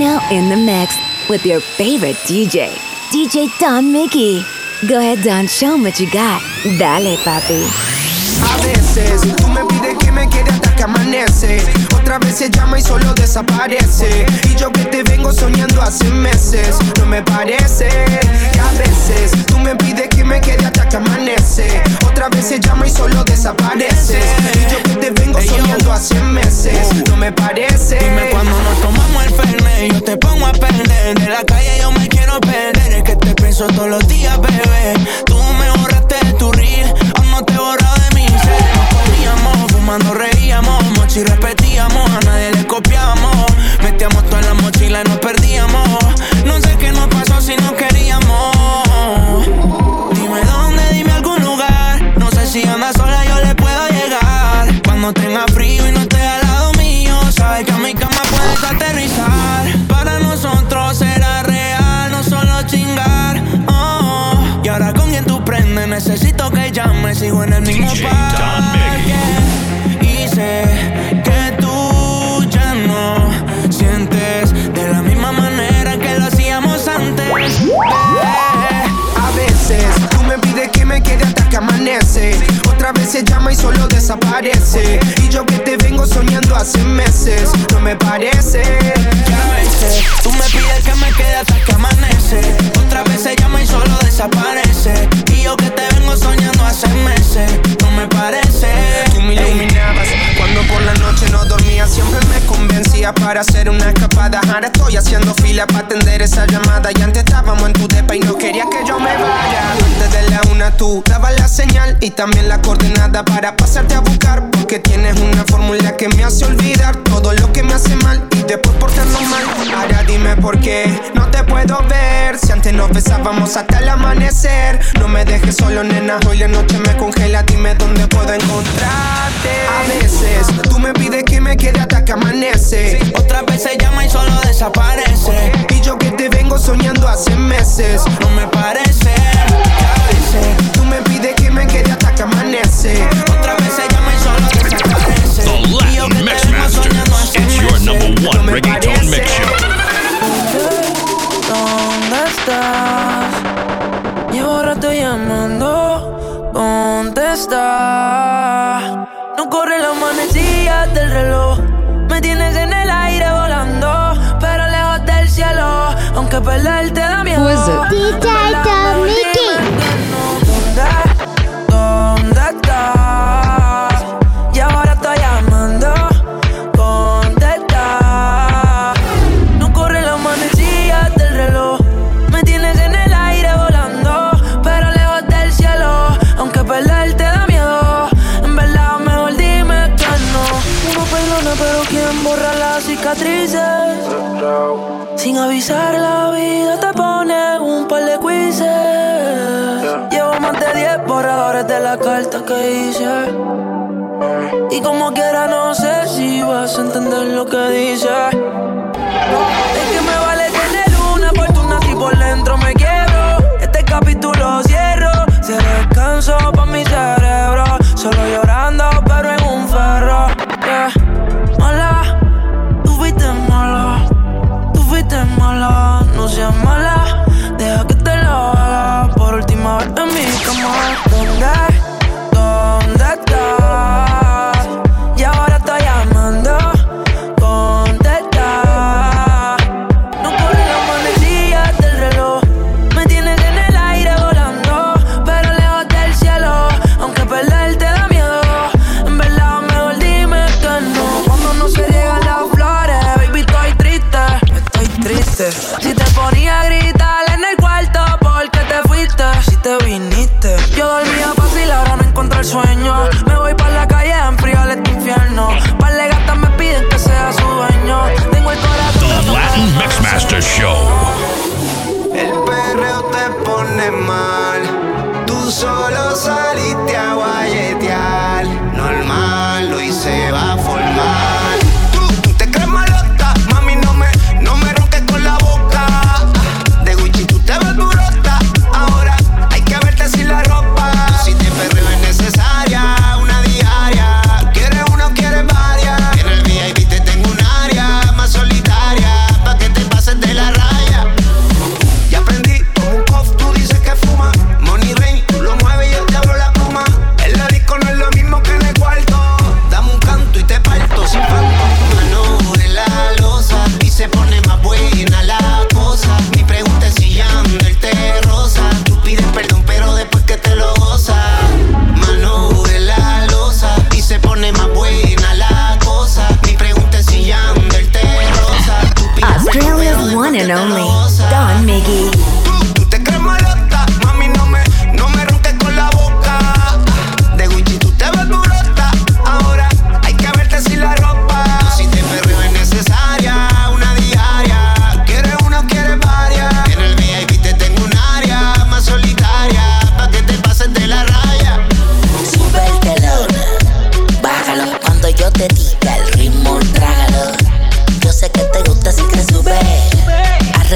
now in the mix with your favorite DJ, DJ Don Mickey. Go ahead, Don, show 'em what you got. Dale, papi. A veces tú me pides que me quede que amanece. Otra vez se llama y solo desaparece. Y yo que te vengo soñando hace meses, no me parece. Y a veces tú me pides que me quede hasta que amanece. Otra vez se llama y solo desaparece. Y yo que te vengo soñando hace meses, no me parece. Dime cuando nos tomamos el fernet, yo te pongo a perder. De la calle yo me quiero perder. Es que te pienso todos los días, bebé. Tú me borraste de tu reel, aún no te he fumando reíamos, mochi repetíamos, a nadie le copiamos. Metíamos toda la mochila y nos perdíamos. No sé qué nos pasó si no queríamos. Dime dónde, dime algún lugar. No sé si andas sola, yo le puedo llegar. Cuando tenga frío y no esté al lado mío, sabes que a mi cama puedes aterrizar. Para nosotros será real, no solo chingar. Oh. Y ahora con quien tú prendes, necesito que llames. Sigo en el mismo DJ Don amanece. Otra vez se llama y solo desaparece. Y yo que te vengo soñando hace meses, no me parece. Y a veces tú me pides que me quede hasta que amanece. Otra vez se llama y solo desaparece. Y yo que te vengo soñando hace meses, no me parece. Tú me iluminabas cuando por la noche no dormía. Siempre me convencía para hacer una escapada. Ahora estoy haciendo fila para atender esa llamada. Y antes estábamos en tu depa y no querías que yo me vaya. Antes de la una tú dabas la señal y también la coordenada para pasarte a buscar. Porque tienes una fórmula que me hace olvidar hasta el amanecer. No me dejes solo, nena. Hoy la noche me congela. Dime dónde puedo encontrarte. A veces tú me pides que me quede hasta que amanece. Otra vez se llama y solo desaparece. Y yo que te vengo soñando hace meses. No me parece. Who is it?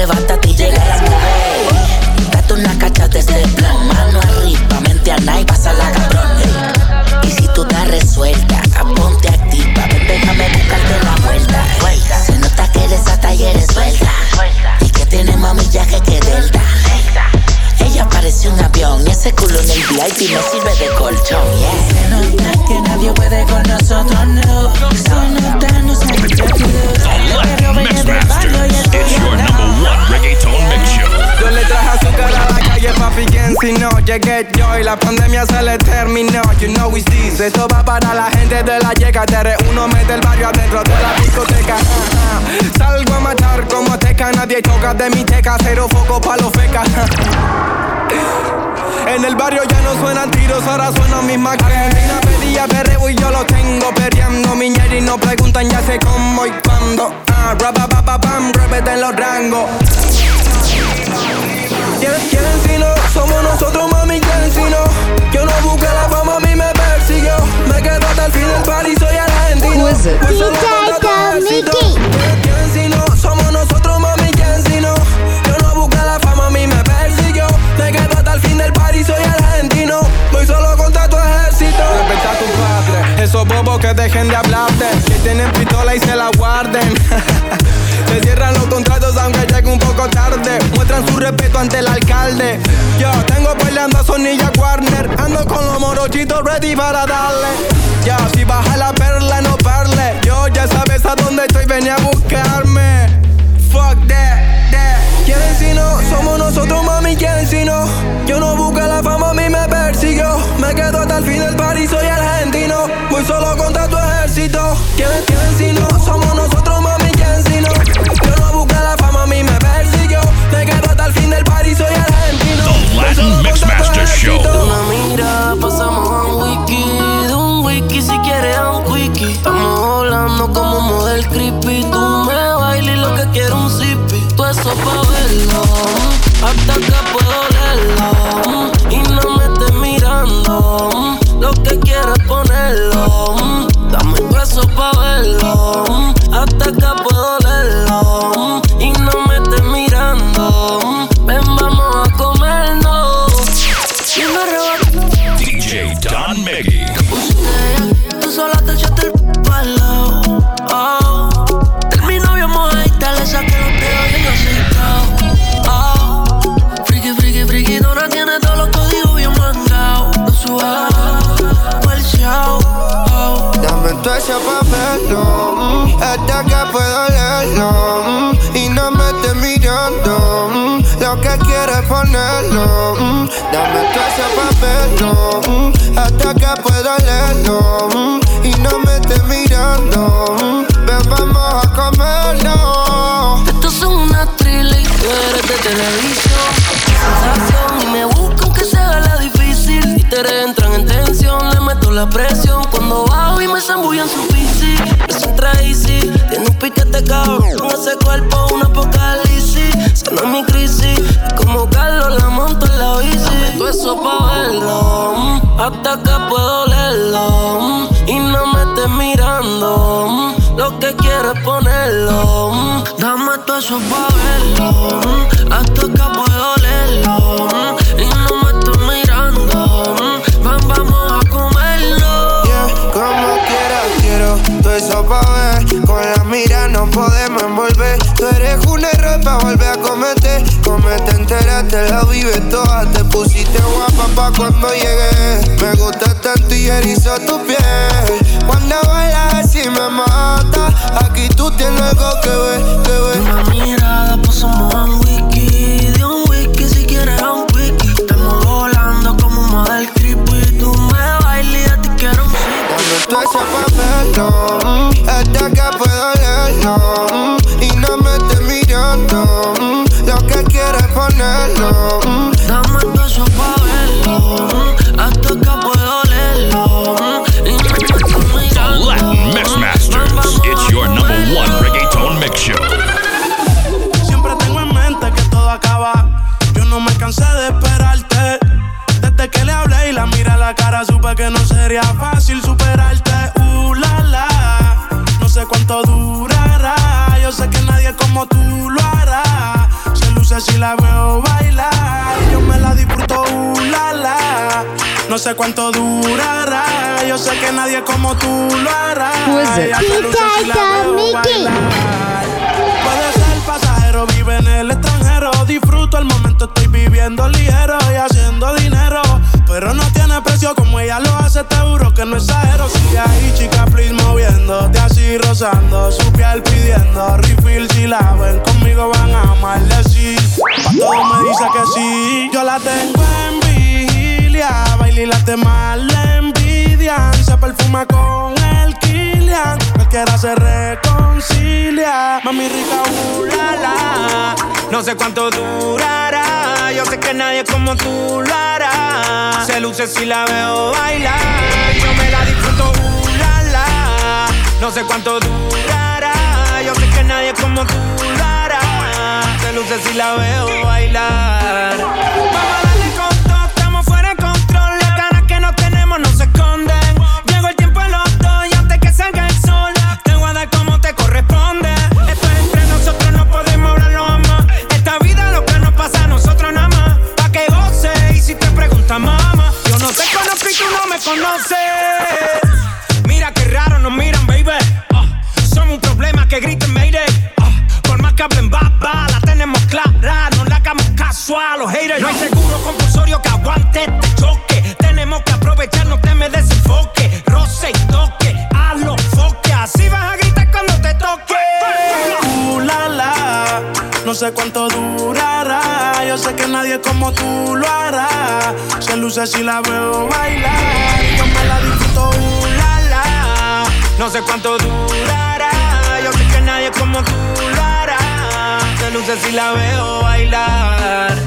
Arrebátate y llega la mujer. Date una cacha de ese plan, mano arriba, mente a y pasa la cabrón. Y si tú estás resuelta, ponte activa, ven, déjame buscarte la vuelta. Se nota que eres hasta y eres suelta. Y que tiene millaje que delta. Ella parece un avión y ese culo en el VIP no sirve de colchón. Que nadie puede con nosotros, no. Sabe qué Latin Mixmaster. It's your number one reggaeton mix show. Yo le traje azúcar a la calle, papi, quien si no Llegué yo y la pandemia se le terminó. You know it's this. Esto va para la gente de la yeca Te uno mete el barrio adentro de la discoteca. Salgo a matar como teca Nadie choca de mi teca. Cero foco pa' los fecas En el barrio ya no suenan tiros, ahora suenan mis Argentina pedía perreo y yo lo tengo perreando. Miñera y no preguntan, ya sé cómo y cuándo. Ah, rapa, pa, pa, pam, repeten los rangos. ¿Quién, quién si no? Somos nosotros, mami, ¿quién si no? Yo no busqué la fama, a mí me persiguió. Me quedo hasta el fin del party, soy argentino. Who is it? DJ. Mickey. Esos bobos que dejen de hablarte. Que tienen pistola y se la guarden. se cierran los contratos aunque llegue un poco tarde. Muestran su respeto ante el alcalde. Yo tengo peleando a Sonilla Warner. Ando con los morochitos ready para darle. Ya, si baja la perla, no parle. Yo ya sabes a dónde estoy, vení a buscarme. Fuck that, that. ¿Quién si no? Somos nosotros, mami, ¿quién si no? Yo no busco la fama, a mí me persiguió. Me quedo hasta el fin del party, soy contra tu ejército. ¿Quién, quién si no? Ponerlo, mm, dame todo ese papelón, mm, hasta que puedo leerlo mm, y no me estés mirando. mm, Ven, vamos a comerlo. Estos son una thriller y tú eres de televisión. Sensación y me busca aunque se haga la difícil. Y te entran en tensión, le meto la presión. Cuando bajo y me zambullan su PC. Es un easy, un piquete cabrón. Con ese cuerpo, un apocalipsis. Sana mi crisis. Como Carlos la monto en la bici. Todo eso pa' verlo. Hasta acá puedo leerlo. Y no me estés mirando. Lo que quiero es ponerlo. Dame todo eso pa' verlo. Hasta acá puedo leerlo. Podemos envolver. Tú eres un error pa' volver a cometer. Comete entera, te la vives toda. Te pusiste guapa pa' cuando llegué. Me gusta tanto y erizo tu piel. Cuando bailas así me mata. Aquí tú tienes algo que ver, que ver. una mirada pasamos a un wiki. De un wiki si quieres a un quickie. Estamos volando como un model creepy. Tú me bailas y a ti quiero un Dame todo ese cielo. Mm, y no me estés mirando. Mm, lo que quieres ponerlo. Luce si la veo bailar. Yo me la disfruto, uh, la, la. No sé cuánto durará. Yo sé que nadie como tú lo hará. Ella se luce si la veo Mickey. bailar. Puede ser pasajero, vive en el extranjero. Disfruto el momento, estoy viviendo ligero y haciendo dinero. Pero no tiene precio como ella lo hace, te juro que no exagero. Sigue ahí, chica, please, moviéndote así, rozando su piel pidiendo refill. Si la ven conmigo, van a amarle, sí. Todo me dice que sí. Yo la tengo en vigilia, baila y las demás le envidian. Se perfuma con cualquiera se reconcilia. Mami rica, uh. No sé cuánto durará. Yo sé que nadie como tú lo hará. Se luce si la veo bailar. Yo me la disfruto, uh. No sé cuánto durará. Yo sé que nadie como tú lo hará. Se luce si la veo bailar. Te conozco y tú no me conoces. Mira qué raro nos miran, baby. Ah, somos un problema que griten Mayday. Ah, por más que hablen baba, la tenemos clara. No le hagamos caso a los haters. No hay seguro compulsorio que aguante este choque. Tenemos que aprovechar, no te me desenfoque. Roce y toque, sé cuánto durará. Yo sé que nadie como tú lo hará. Se luce si la veo bailar. Yo me la disfruto, la, la. No sé cuánto durará. Yo sé que nadie como tú lo hará. Se luce si la veo bailar.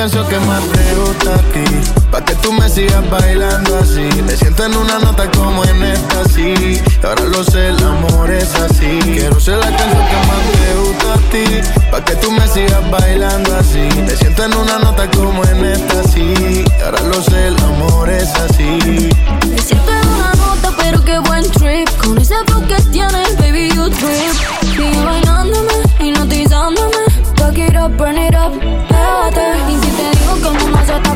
Canción que más te gusta a ti. Pa' que tú me sigas bailando así. Me siento en una nota como en esta, sí. Y ahora lo sé, el amor es así. Quiero ser la canción que más te gusta a ti. Pa' que tú me sigas bailando así. Me siento en una nota como en esta, sí. Y ahora lo sé, el amor es así. Me siento en una nota, pero qué buen trip. Con ese flow que tienes, baby, you trip. Sigue bailándome. Fuck it up, burn it up, pégate. Y si te digo que el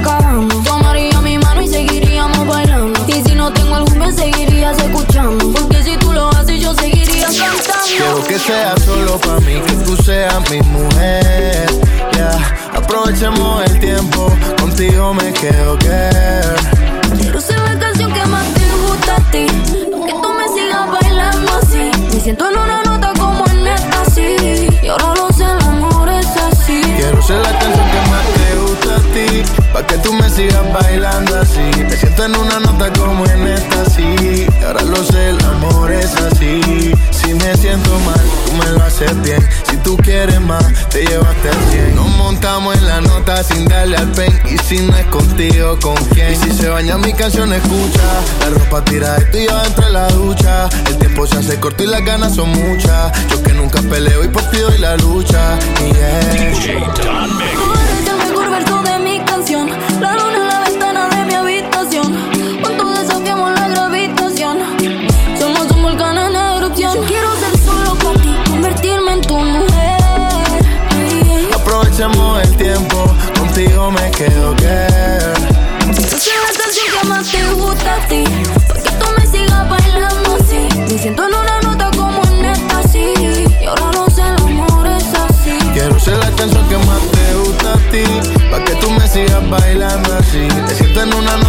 canción, escucha. La ropa tira y tú y yo dentro de la ducha. El tiempo se hace corto y las ganas son muchas. Yo que nunca peleo y por ti doy la lucha.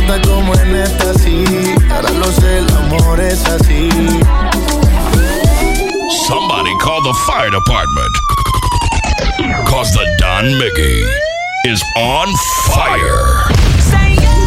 nota como en esta sí. Ahora lo sé, el amor es así. Somebody call the fire department. Cause the Don Mickey is on fire. Say yeah.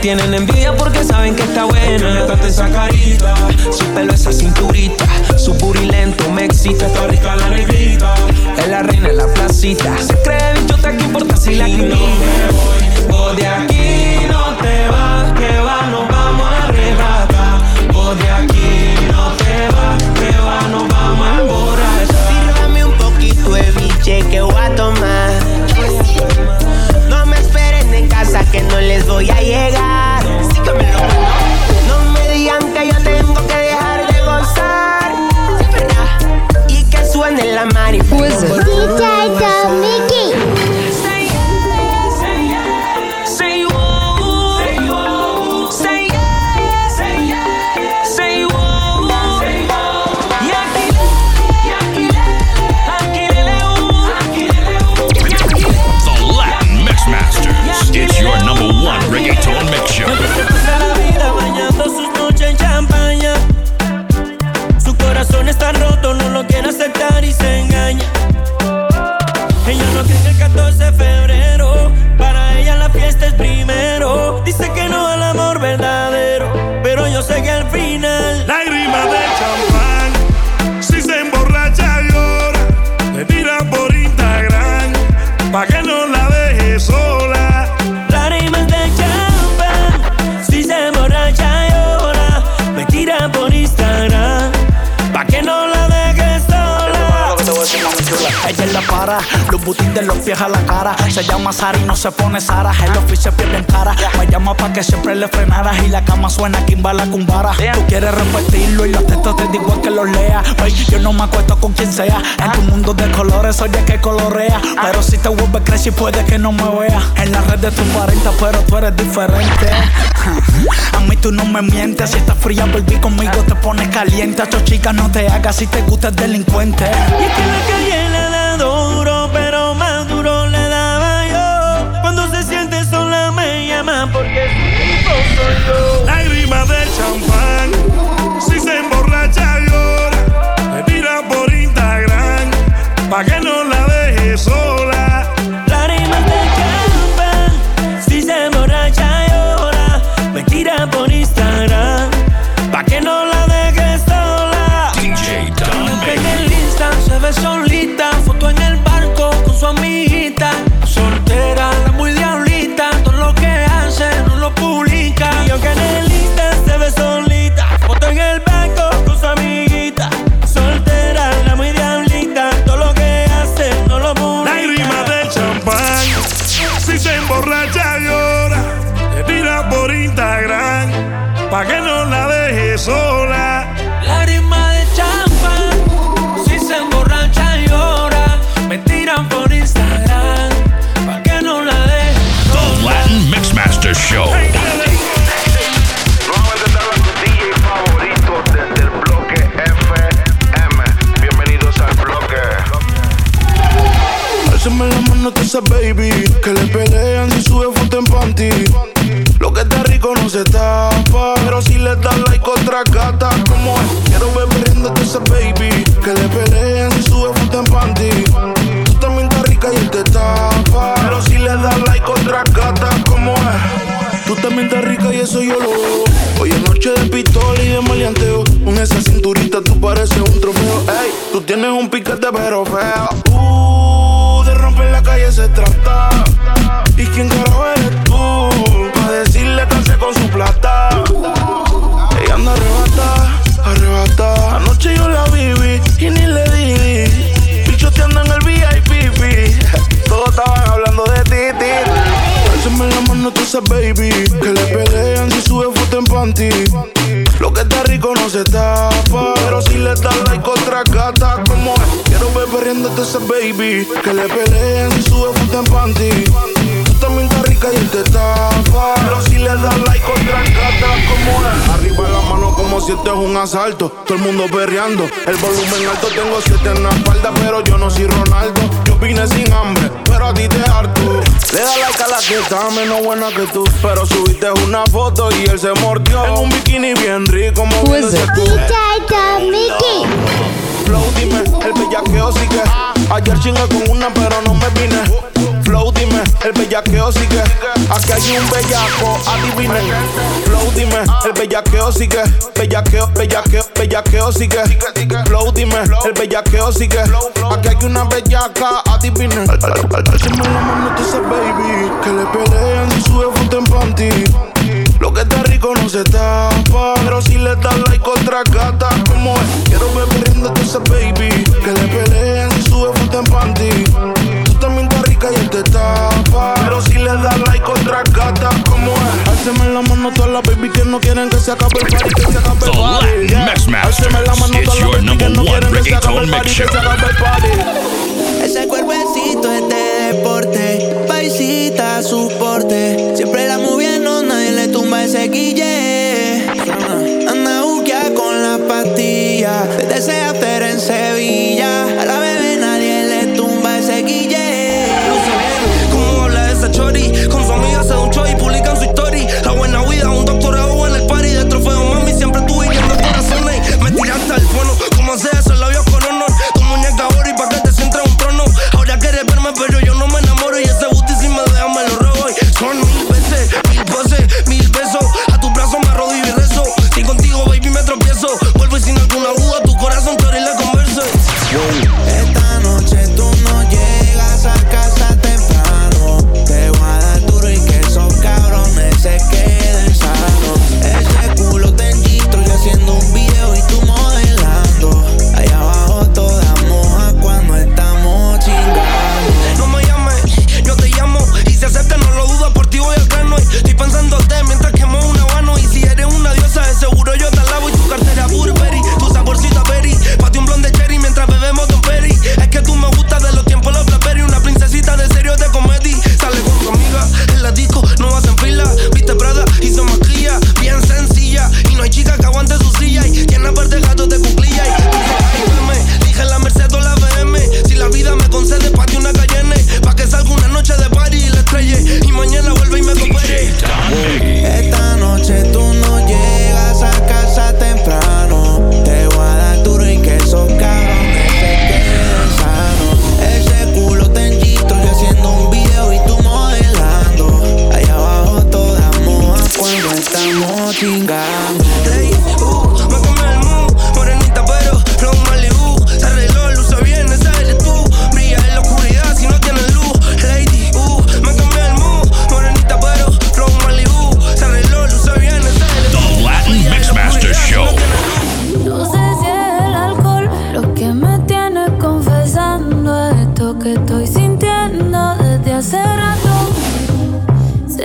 tienen envidia porque saben que está buena. Neta esa carita, su pelo, esa cinturita, su purilento me excita. Está rica la negrita, es la reina en la placita. Se cree bichota, que importa si la que no me voy, voy de aquí. voy a llegar. No me digan que yo tengo que dejar de gozar. Y que suene la mariposa. Pues Su de los pies a la cara. Se llama Sara y no se pone Sara. El office se pierde en cara. Me llama pa' que siempre le frenaras. Y la cama suena Kimba la cumbara. Tú quieres repetirlo y los textos te digo que los lea. Oye, yo no me acuesto con quien sea. En ah. tu mundo de colores soy de que colorea. Ah. Pero si te vuelves crazy puede que no me veas. En la red de tus 40 pero tú eres diferente. A mí tú no me mientes. Si estás fría, volví conmigo, te pones caliente. A chicas no te hagas si te gusta el delincuente. Y es que la caliente porque vivo soy yo. dice baby que le pelean si sube foto en panty. Lo que está rico no se tapa, pero si le das like otra gata, como es. Quiero ver riéndote esa baby que le pelean si sube foto en panty. Tú también estás rica y él te tapa, pero si le das like otra gata, como es. Tú también estás rica y eso yo lo. Hoy es noche de pistola y de maleanteo. Con esa cinturita tú pareces un trofeo. Ey, tú tienes un piquete pero feo. Uh, tú. Que le pelean si sube foto en panty. Lo que está rico no se tapa. Pero si le das like otra gata, como es. Quiero ver perdiéndote esa baby. Que le peleen si sube foto en panty también está rica y él te tapa. Pero si le das like otra gata, como es. Arriba la mano como si esto es un asalto. Todo el mundo perreando. El volumen alto, tengo siete en la espalda, pero yo no soy Ronaldo. Yo vine sin hambre, pero a ti te harto. Le da like a la que está menos buena que tú. Pero subiste una foto y él se mordió. En un bikini bien rico, moviéndose tú. Flow, dime, el bellaqueo sigue. Ayer chingué con una, pero no me vine. Flow, dime, el bellaqueo sigue. Aquí hay un bellaco, adivinen. Flow, dime, el bellaqueo sigue. Bellaqueo, bellaqueo, bellaqueo sigue. Flow, dime, el bellaqueo sigue. Aquí hay una bellaca, adivinen. Alzame la mano, tú baby. Que le pelean si sube foto en panty. Lo que está rico no se tapa. Pero si le das like otra gata, como es. Quiero ver riéndote esa baby. Que le peleen si sube foto en panty. Tú también estás rica y él te tapa. Pero si le das like otra gata. Haceme la mano todas las baby que no quieren que se acabe el party, que se acabe el party. Yeah. Haceme la mano todas las baby que no quieren que se acabe el party, que se acabe el party. Ese cuerpecito es de deporte, paisita, su porte. Siempre la moviendo, nadie le tumba ese guille. Anda buquea con la pastilla, desea hacer en Sevilla.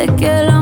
Que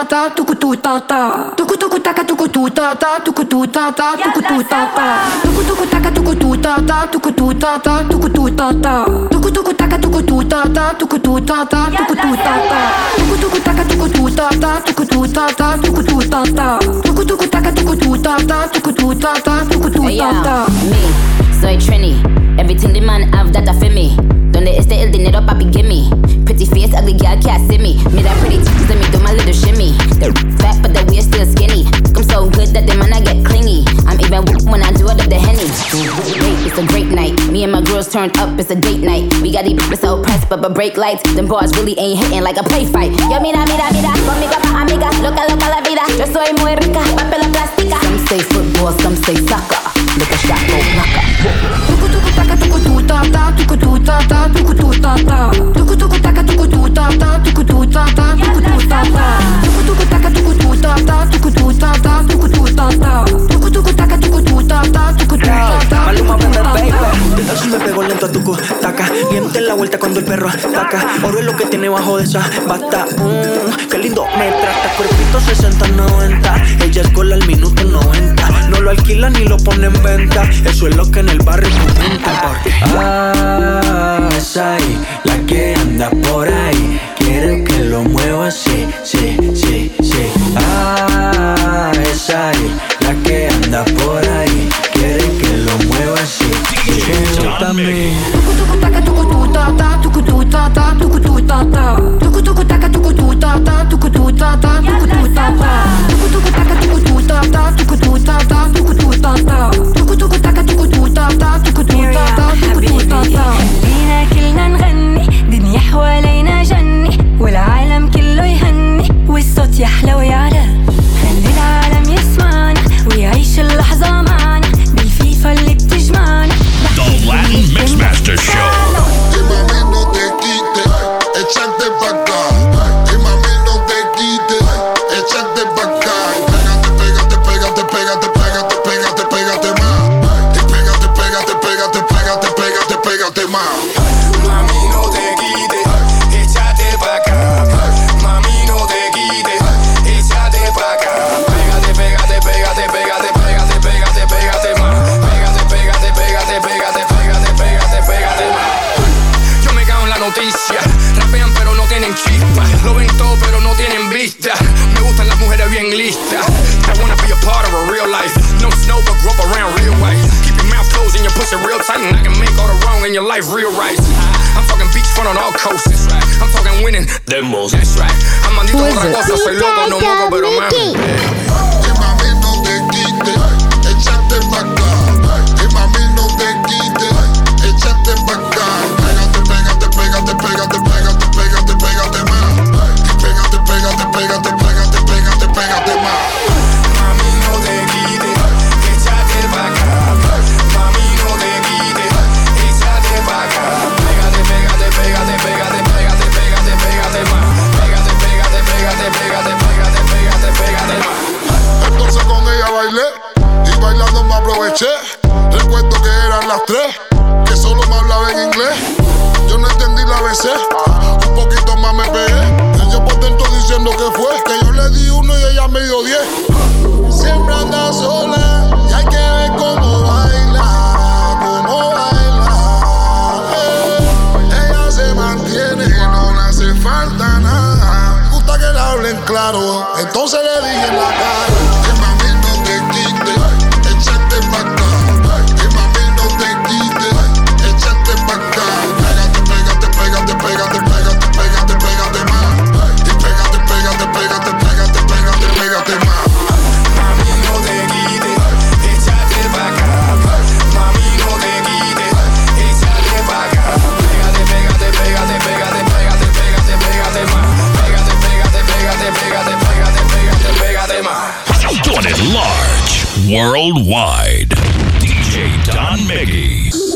ta ta, tuku tu ta ta. Tuku tuku taka tuku tu ta ta, tuku tu ta ta, tuku tu ta ta. Tuku tuku taka tuku tu ta ta, tuku tu ta ta, tuku tu ta ta. Tuku tuku taka tuku tu ta ta, tuku tu ta ta, tuku tu ta ta. Tuku tuku taka tuku tu ta ta, tuku tu ta ta, tuku tu ta ta. Tuku tuku taka tuku tu ta ta, tuku tu ta ta, tuku tu ta ta. Me, soy Trini. Everything the man have that I feel me. Donde esté el dinero, papi, gimme. Pretty face, ugly girl can't me. Me that pretty titties, let me do my little shimmy. The fat, but the waist still skinny. I'm so good that the man I get clingy. I'm even when I do it up the henny. It's a great night. Me and my girls turned up, it's a date night. We got these bitches so pressed, but but break lights. Them bars really ain't hitting like a play fight. Yo, mira, mira, mira, conmigo pa' amiga. Loca, loca la vida. Yo soy muy rica, papel plástica. Some say football, some say soccer. Look a shot, go blocker. Tuku tuku taka tuku tuku tuku. Tuku tuku taka tuku tuku tuku. Tuku taka tuku tuku tuku. Tuku tuku taka tuku tu ta ta, tuku tu ta ta. Maluma, vende baby. ¿Qué tal si me pego lento cuando el perro ataca. Oro es lo que tiene bajo de esa bata. Mmm, qué lindo me trata. Cuerpito 60-90. Ella es cola al minuto 90. No lo alquila ni lo pone en venta. Eso es lo que en el barrio comenta. Ah, esa ahí, la que anda por ahí. Quiere que lo mueva así, sí, sí, sí. Ah, esa ahí, la que anda por ahí. Quiere que lo mueva así. Me gusta Show noticia. Rapean pero no tienen chispa. Lo ven todo pero no tienen vista. Me gustan las mujeres bien listas. I wanna be a part of a real life. No snow but grow up around real white. Keep your mouth closed and your pussy real tight. And I can make all the wrong in your life real right. I'm talking beachfront on all coasts. I'm talking winning. Demos. That's right. I'm mandito otra cosa. Soy loco, no moco, pero mami. Que mami no te quite, échate pa' acá. ABC, un poquito más me pegué. Y yo por dentro diciendo que fue, que yo le di uno y ella me dio diez. Siempre anda sola y hay que ver cómo baila, cómo baila. Eh, ella se mantiene, no le hace falta nada. Gusta que le hablen claro, entonces le dije en la cara. Worldwide. DJ Don Miggy.